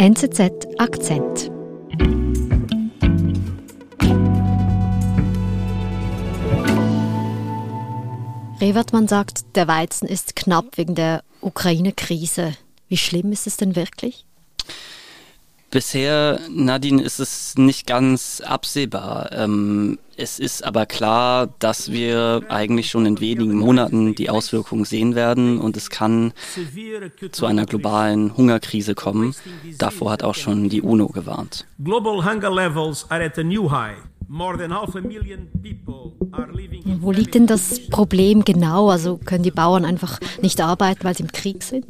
NZZ Akzent. Rewertmann sagt, der Weizen ist knapp wegen der Ukraine-Krise. Wie schlimm ist es denn wirklich? Bisher, Nadine, ist es nicht ganz absehbar. Ähm, es ist aber klar, dass wir eigentlich schon in wenigen Monaten die Auswirkungen sehen werden und es kann zu einer globalen Hungerkrise kommen. Davor hat auch schon die UNO gewarnt. Global hunger levels are at a new high. Wo liegt denn das Problem genau? Also können die Bauern einfach nicht arbeiten, weil sie im Krieg sind?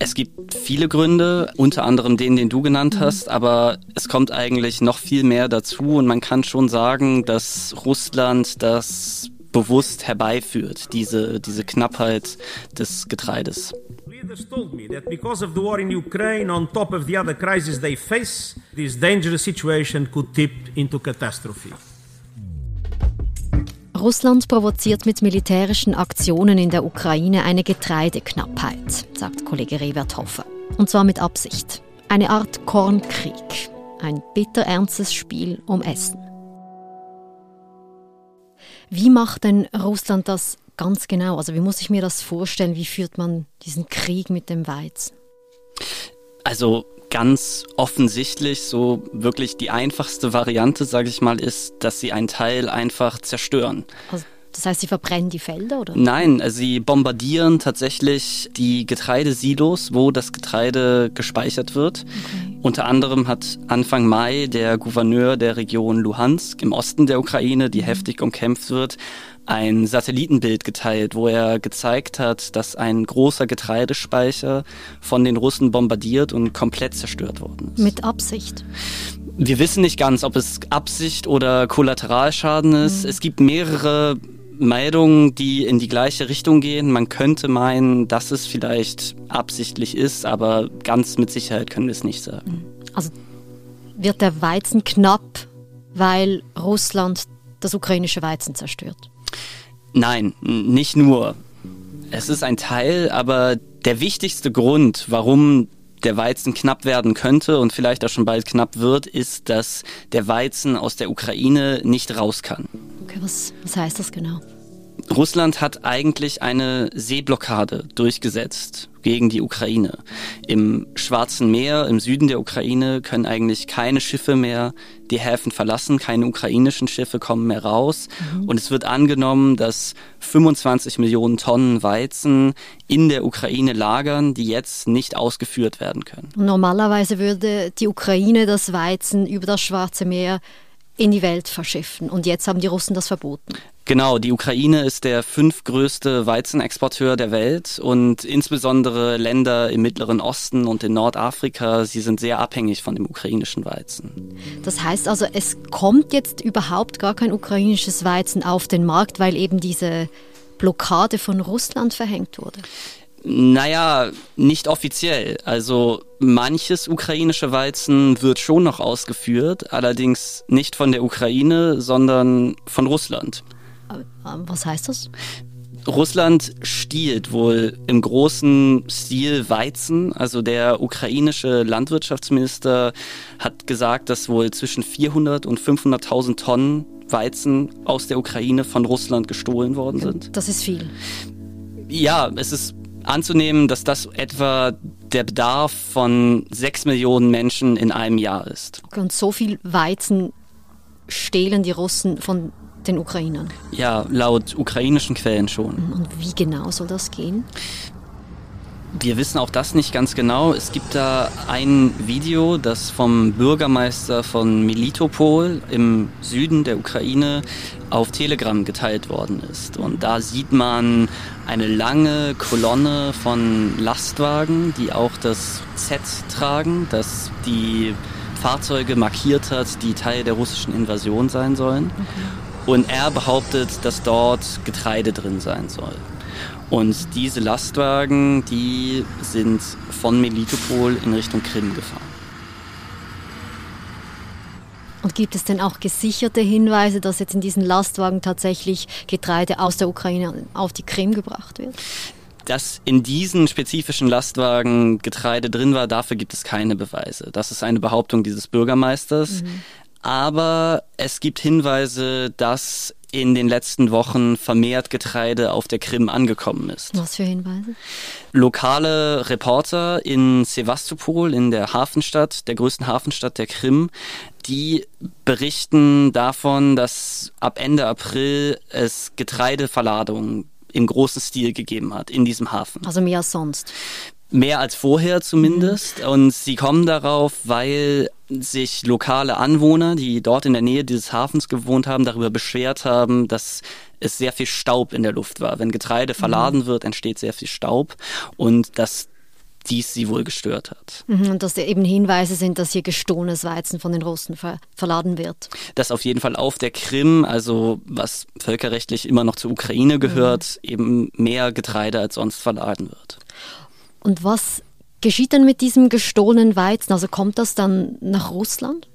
Es gibt viele Gründe, unter anderem den, den du genannt mhm. hast, aber es kommt eigentlich noch viel mehr dazu und man kann schon sagen, dass Russland das bewusst herbeiführt, diese, diese Knappheit des Getreides. Leaders told me that because of the war in Ukraine, on top of the other crises they face, this dangerous situation could tip into catastrophe. Russland provoziert mit militärischen Aktionen in der Ukraine eine Getreideknappheit, sagt Kollege Revert Hoffer. Und zwar mit Absicht. Eine Art Kornkrieg. Ein bitterernstes Spiel um Essen. Wie macht denn Russland das ganz genau? Also wie muss ich mir das vorstellen? Wie führt man diesen Krieg mit dem Weizen? Also ganz offensichtlich, so wirklich die einfachste Variante, sage ich mal, ist, dass sie einen Teil einfach zerstören. Also das heißt, sie verbrennen die Felder, oder? Nein, also sie bombardieren tatsächlich die Getreidesilos, wo das Getreide gespeichert wird. Okay. Unter anderem hat Anfang Mai der Gouverneur der Region Luhansk im Osten der Ukraine, die heftig umkämpft wird, ein Satellitenbild geteilt, wo er gezeigt hat, dass ein großer Getreidespeicher von den Russen bombardiert und komplett zerstört worden ist. Mit Absicht? Wir wissen nicht ganz, ob es Absicht oder Kollateralschaden ist. Mhm. Es gibt mehrere Meldungen, die in die gleiche Richtung gehen. Man könnte meinen, dass es vielleicht absichtlich ist, aber ganz mit Sicherheit können wir es nicht sagen. Mhm. Also wird der Weizen knapp, weil Russland das ukrainische Weizen zerstört? Nein, nicht nur. Es ist ein Teil, aber der wichtigste Grund, warum der Weizen knapp werden könnte und vielleicht auch schon bald knapp wird, ist, dass der Weizen aus der Ukraine nicht raus kann. Okay, was, was heißt das genau? Russland hat eigentlich eine Seeblockade durchgesetzt gegen die Ukraine. Im Schwarzen Meer, im Süden der Ukraine, können eigentlich keine Schiffe mehr die Häfen verlassen, keine ukrainischen Schiffe kommen mehr raus. Mhm. Und es wird angenommen, dass 25 Millionen Tonnen Weizen in der Ukraine lagern, die jetzt nicht ausgeführt werden können. Normalerweise würde die Ukraine das Weizen über das Schwarze Meer in die Welt verschiffen. Und jetzt haben die Russen das verboten. Genau, die Ukraine ist der fünftgrößte Weizenexporteur der Welt und insbesondere Länder im Mittleren Osten und in Nordafrika, sie sind sehr abhängig von dem ukrainischen Weizen. Das heißt also, es kommt jetzt überhaupt gar kein ukrainisches Weizen auf den Markt, weil eben diese Blockade von Russland verhängt wurde? Naja, nicht offiziell. Also manches ukrainische Weizen wird schon noch ausgeführt, allerdings nicht von der Ukraine, sondern von Russland. Was heißt das? Russland stiehlt wohl im großen Stil Weizen. Also der ukrainische Landwirtschaftsminister hat gesagt, dass wohl zwischen 400 und 500.000 Tonnen Weizen aus der Ukraine von Russland gestohlen worden sind. Das ist viel. Ja, es ist anzunehmen, dass das etwa der Bedarf von sechs Millionen Menschen in einem Jahr ist. Und so viel Weizen stehlen die Russen von den Ukrainern? Ja, laut ukrainischen Quellen schon. Und wie genau soll das gehen? Wir wissen auch das nicht ganz genau. Es gibt da ein Video, das vom Bürgermeister von Melitopol im Süden der Ukraine auf Telegram geteilt worden ist. Und da sieht man eine lange Kolonne von Lastwagen, die auch das Z tragen, das die Fahrzeuge markiert hat, die Teil der russischen Invasion sein sollen. Okay. Und er behauptet, dass dort Getreide drin sein soll. Und diese Lastwagen, die sind von Melitopol in Richtung Krim gefahren. Und gibt es denn auch gesicherte Hinweise, dass jetzt in diesen Lastwagen tatsächlich Getreide aus der Ukraine auf die Krim gebracht wird? Dass in diesen spezifischen Lastwagen Getreide drin war, dafür gibt es keine Beweise. Das ist eine Behauptung dieses Bürgermeisters. Mhm. Aber es gibt Hinweise, dass in den letzten Wochen vermehrt Getreide auf der Krim angekommen ist. Was für Hinweise? Lokale Reporter in Sevastopol, in der Hafenstadt, der größten Hafenstadt der Krim, die berichten davon, dass ab Ende April es Getreideverladungen im großen Stil gegeben hat in diesem Hafen. Also mehr als sonst. Mehr als vorher zumindest. Mhm. Und sie kommen darauf, weil sich lokale Anwohner, die dort in der Nähe dieses Hafens gewohnt haben, darüber beschwert haben, dass es sehr viel Staub in der Luft war. Wenn Getreide mhm. verladen wird, entsteht sehr viel Staub und dass dies sie wohl gestört hat. Mhm, und dass eben Hinweise sind, dass hier gestohlenes Weizen von den Russen ver verladen wird. Dass auf jeden Fall auf der Krim, also was völkerrechtlich immer noch zur Ukraine gehört, mhm. eben mehr Getreide als sonst verladen wird. Und was geschieht denn mit diesem gestohlenen Weizen? Also kommt das dann nach Russland?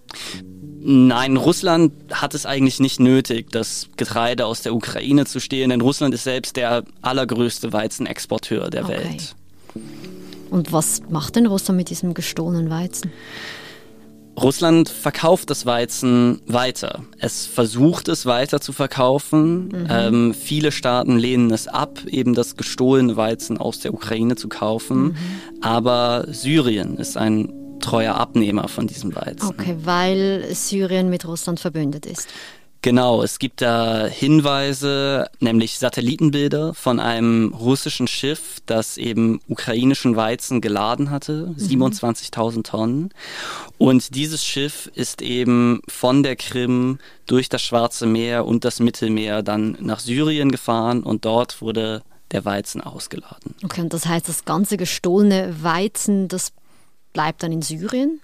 Nein, Russland hat es eigentlich nicht nötig, das Getreide aus der Ukraine zu stehlen, denn Russland ist selbst der allergrößte Weizenexporteur der okay. Welt. Und was macht denn Russland mit diesem gestohlenen Weizen? Russland verkauft das Weizen weiter. Es versucht es weiter zu verkaufen. Mhm. Ähm, viele Staaten lehnen es ab, eben das gestohlene Weizen aus der Ukraine zu kaufen. Mhm. Aber Syrien ist ein treuer Abnehmer von diesem Weizen. Okay, weil Syrien mit Russland verbündet ist. Genau, es gibt da Hinweise, nämlich Satellitenbilder von einem russischen Schiff, das eben ukrainischen Weizen geladen hatte, 27.000 mhm. Tonnen. Und dieses Schiff ist eben von der Krim durch das Schwarze Meer und das Mittelmeer dann nach Syrien gefahren und dort wurde der Weizen ausgeladen. Okay, und das heißt, das ganze gestohlene Weizen, das bleibt dann in Syrien?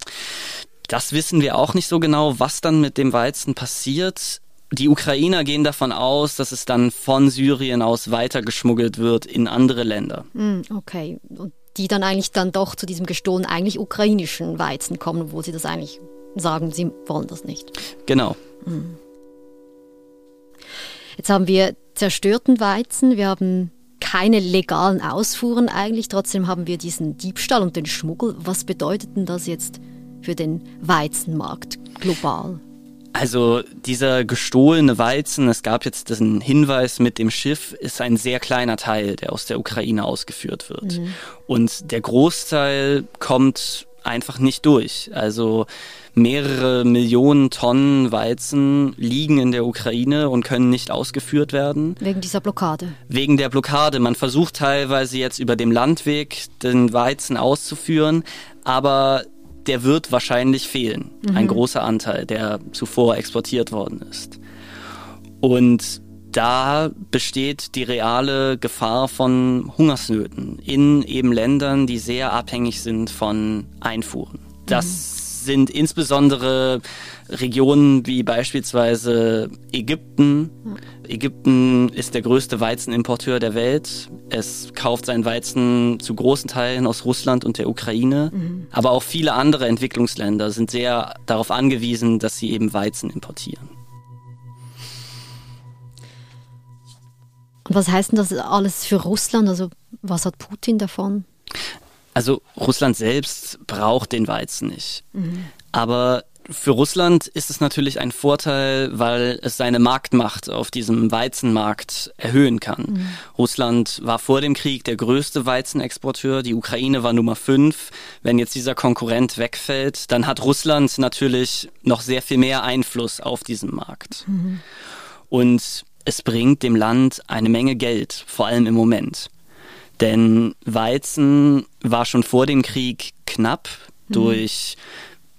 Das wissen wir auch nicht so genau, was dann mit dem Weizen passiert. Die Ukrainer gehen davon aus, dass es dann von Syrien aus weitergeschmuggelt wird in andere Länder. Hm, okay. Und die dann eigentlich dann doch zu diesem gestohlenen, eigentlich ukrainischen Weizen kommen, obwohl sie das eigentlich sagen, sie wollen das nicht. Genau. Hm. Jetzt haben wir zerstörten Weizen, wir haben keine legalen Ausfuhren eigentlich, trotzdem haben wir diesen Diebstahl und den Schmuggel. Was bedeutet denn das jetzt für den Weizenmarkt global? Also dieser gestohlene Weizen, es gab jetzt diesen Hinweis mit dem Schiff, ist ein sehr kleiner Teil, der aus der Ukraine ausgeführt wird. Mhm. Und der Großteil kommt einfach nicht durch. Also mehrere Millionen Tonnen Weizen liegen in der Ukraine und können nicht ausgeführt werden. Wegen dieser Blockade. Wegen der Blockade. Man versucht teilweise jetzt über dem Landweg den Weizen auszuführen, aber der wird wahrscheinlich fehlen. Mhm. Ein großer Anteil, der zuvor exportiert worden ist. Und da besteht die reale Gefahr von Hungersnöten in eben Ländern, die sehr abhängig sind von Einfuhren. Das mhm sind insbesondere Regionen wie beispielsweise Ägypten. Ägypten ist der größte Weizenimporteur der Welt. Es kauft sein Weizen zu großen Teilen aus Russland und der Ukraine. Mhm. Aber auch viele andere Entwicklungsländer sind sehr darauf angewiesen, dass sie eben Weizen importieren. Und was heißt denn das alles für Russland? Also was hat Putin davon? Also Russland selbst braucht den Weizen nicht. Mhm. Aber für Russland ist es natürlich ein Vorteil, weil es seine Marktmacht auf diesem Weizenmarkt erhöhen kann. Mhm. Russland war vor dem Krieg der größte Weizenexporteur, die Ukraine war Nummer fünf. Wenn jetzt dieser Konkurrent wegfällt, dann hat Russland natürlich noch sehr viel mehr Einfluss auf diesen Markt. Mhm. Und es bringt dem Land eine Menge Geld, vor allem im Moment. Denn Weizen war schon vor dem Krieg knapp mhm. durch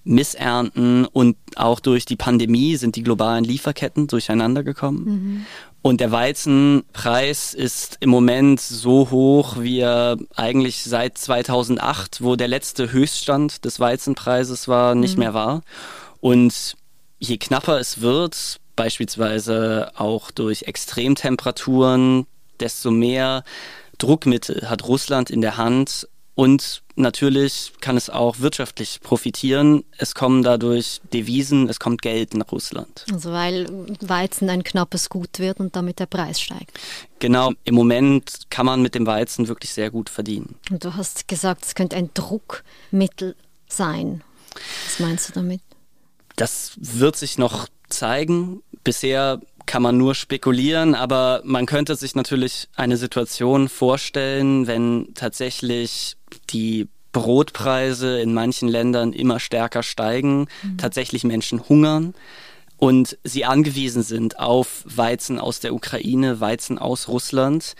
Missernten und auch durch die Pandemie sind die globalen Lieferketten durcheinander gekommen. Mhm. Und der Weizenpreis ist im Moment so hoch, wie er eigentlich seit 2008, wo der letzte Höchststand des Weizenpreises war, nicht mhm. mehr war. Und je knapper es wird, beispielsweise auch durch Extremtemperaturen, desto mehr Druckmittel hat Russland in der Hand, Und natürlich kann es auch wirtschaftlich profitieren. Es kommen dadurch Devisen, es kommt Geld nach Russland. Also weil Weizen ein knappes Gut wird und damit der Preis steigt. Genau, im Moment kann man mit dem Weizen wirklich sehr gut verdienen. Und du hast gesagt, es könnte ein Druckmittel sein. Was meinst du damit? Das wird sich noch zeigen. Bisher kann man nur spekulieren, aber man könnte sich natürlich eine Situation vorstellen, wenn tatsächlich die Brotpreise in manchen Ländern immer stärker steigen, mhm. tatsächlich Menschen hungern und sie angewiesen sind auf Weizen aus der Ukraine, Weizen aus Russland.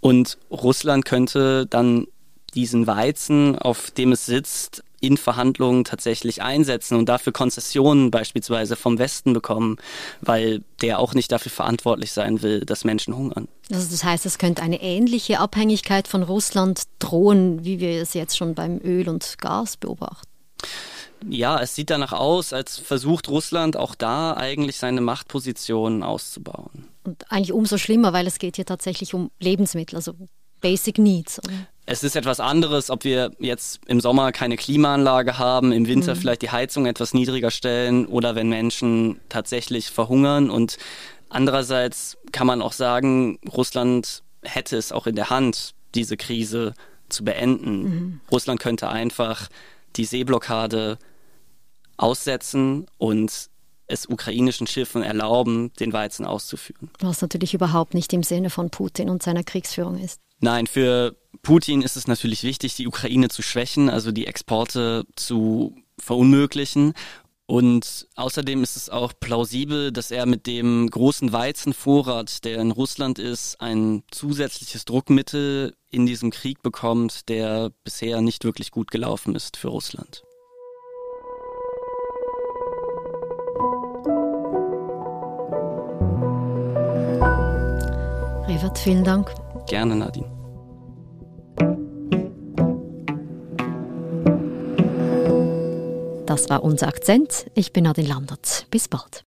Und Russland könnte dann diesen Weizen, auf dem es sitzt, in Verhandlungen tatsächlich einsetzen und dafür Konzessionen beispielsweise vom Westen bekommen, weil der auch nicht dafür verantwortlich sein will, dass Menschen hungern. Also das heißt, es könnte eine ähnliche Abhängigkeit von Russland drohen, wie wir es jetzt schon beim Öl und Gas beobachten. Ja, es sieht danach aus, als versucht Russland auch da eigentlich seine Machtposition auszubauen. Und eigentlich umso schlimmer, weil es geht hier tatsächlich um Lebensmittel, also Basic Needs. Oder? Es ist etwas anderes, ob wir jetzt im Sommer keine Klimaanlage haben, im Winter mhm. vielleicht die Heizung etwas niedriger stellen oder wenn Menschen tatsächlich verhungern. Und andererseits kann man auch sagen, Russland hätte es auch in der Hand, diese Krise zu beenden. Mhm. Russland könnte einfach die Seeblockade aussetzen und es ukrainischen Schiffen erlauben, den Weizen auszuführen. Was natürlich überhaupt nicht im Sinne von Putin und seiner Kriegsführung ist. Nein, für Putin ist es natürlich wichtig, die Ukraine zu schwächen, also die Exporte zu verunmöglichen. Und außerdem ist es auch plausibel, dass er mit dem großen Weizenvorrat, der in Russland ist, ein zusätzliches Druckmittel in diesem Krieg bekommt, der bisher nicht wirklich gut gelaufen ist für Russland. Revert, vielen Dank. Gerne, Nadine. Das war unser Akzent. Ich bin Nadine Landert. Bis bald.